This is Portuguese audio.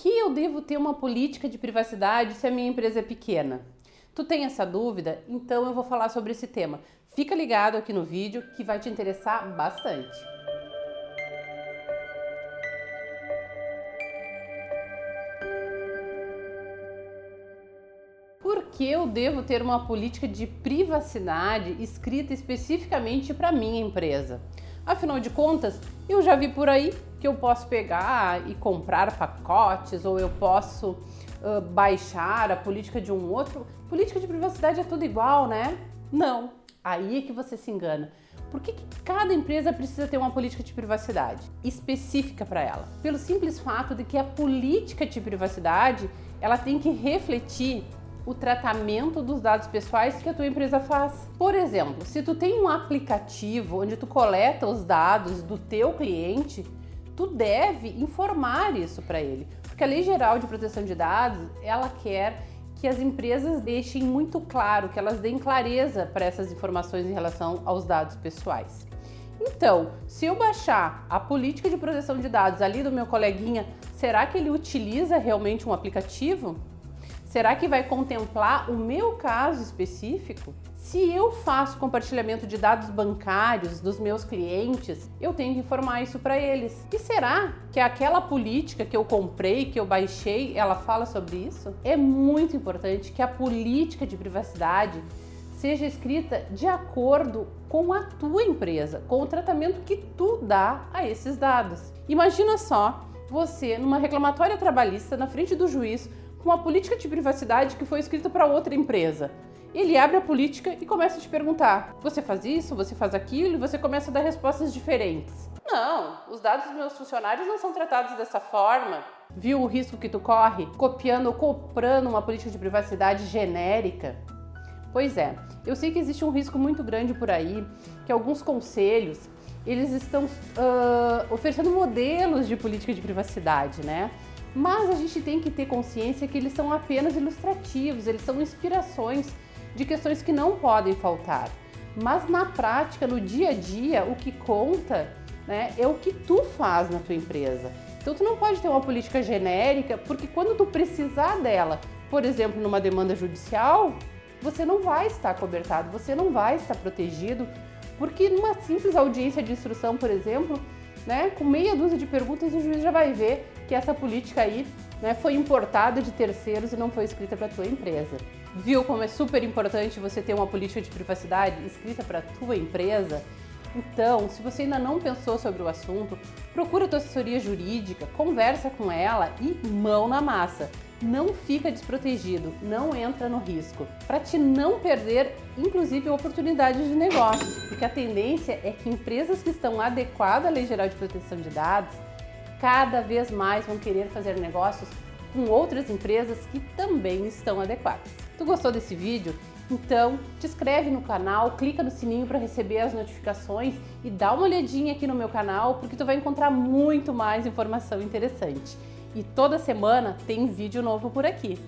que eu devo ter uma política de privacidade se a minha empresa é pequena? Tu tem essa dúvida? Então eu vou falar sobre esse tema. Fica ligado aqui no vídeo que vai te interessar bastante. Por que eu devo ter uma política de privacidade escrita especificamente para minha empresa? Afinal de contas, eu já vi por aí que eu posso pegar e comprar pacotes ou eu posso uh, baixar a política de um outro. Política de privacidade é tudo igual, né? Não. Aí é que você se engana. Por que, que cada empresa precisa ter uma política de privacidade específica para ela? Pelo simples fato de que a política de privacidade ela tem que refletir o tratamento dos dados pessoais que a tua empresa faz. Por exemplo, se tu tem um aplicativo onde tu coleta os dados do teu cliente, tu deve informar isso para ele, porque a Lei Geral de Proteção de Dados, ela quer que as empresas deixem muito claro, que elas deem clareza para essas informações em relação aos dados pessoais. Então, se eu baixar a política de proteção de dados ali do meu coleguinha, será que ele utiliza realmente um aplicativo? Será que vai contemplar o meu caso específico? Se eu faço compartilhamento de dados bancários dos meus clientes, eu tenho que informar isso para eles. E será que aquela política que eu comprei, que eu baixei, ela fala sobre isso? É muito importante que a política de privacidade seja escrita de acordo com a tua empresa, com o tratamento que tu dá a esses dados. Imagina só você numa reclamatória trabalhista na frente do juiz com uma política de privacidade que foi escrita para outra empresa. Ele abre a política e começa a te perguntar: você faz isso, você faz aquilo, e você começa a dar respostas diferentes. Não, os dados dos meus funcionários não são tratados dessa forma. Viu o risco que tu corre copiando ou comprando uma política de privacidade genérica? Pois é, eu sei que existe um risco muito grande por aí, que alguns conselhos eles estão uh, oferecendo modelos de política de privacidade, né? Mas a gente tem que ter consciência que eles são apenas ilustrativos, eles são inspirações de questões que não podem faltar. Mas na prática, no dia a dia, o que conta né, é o que tu faz na tua empresa. Então tu não pode ter uma política genérica, porque quando tu precisar dela, por exemplo, numa demanda judicial, você não vai estar cobertado, você não vai estar protegido, porque numa simples audiência de instrução, por exemplo, né, com meia dúzia de perguntas, o juiz já vai ver que essa política aí né, foi importada de terceiros e não foi escrita para a tua empresa. Viu como é super importante você ter uma política de privacidade escrita para a tua empresa? Então, se você ainda não pensou sobre o assunto, procura a tua assessoria jurídica, conversa com ela e mão na massa. Não fica desprotegido, não entra no risco, para te não perder, inclusive, oportunidades de negócios, porque a tendência é que empresas que estão adequadas à Lei Geral de Proteção de Dados cada vez mais vão querer fazer negócios com outras empresas que também estão adequadas. Tu gostou desse vídeo? Então, te inscreve no canal, clica no sininho para receber as notificações e dá uma olhadinha aqui no meu canal, porque tu vai encontrar muito mais informação interessante. E toda semana tem vídeo novo por aqui.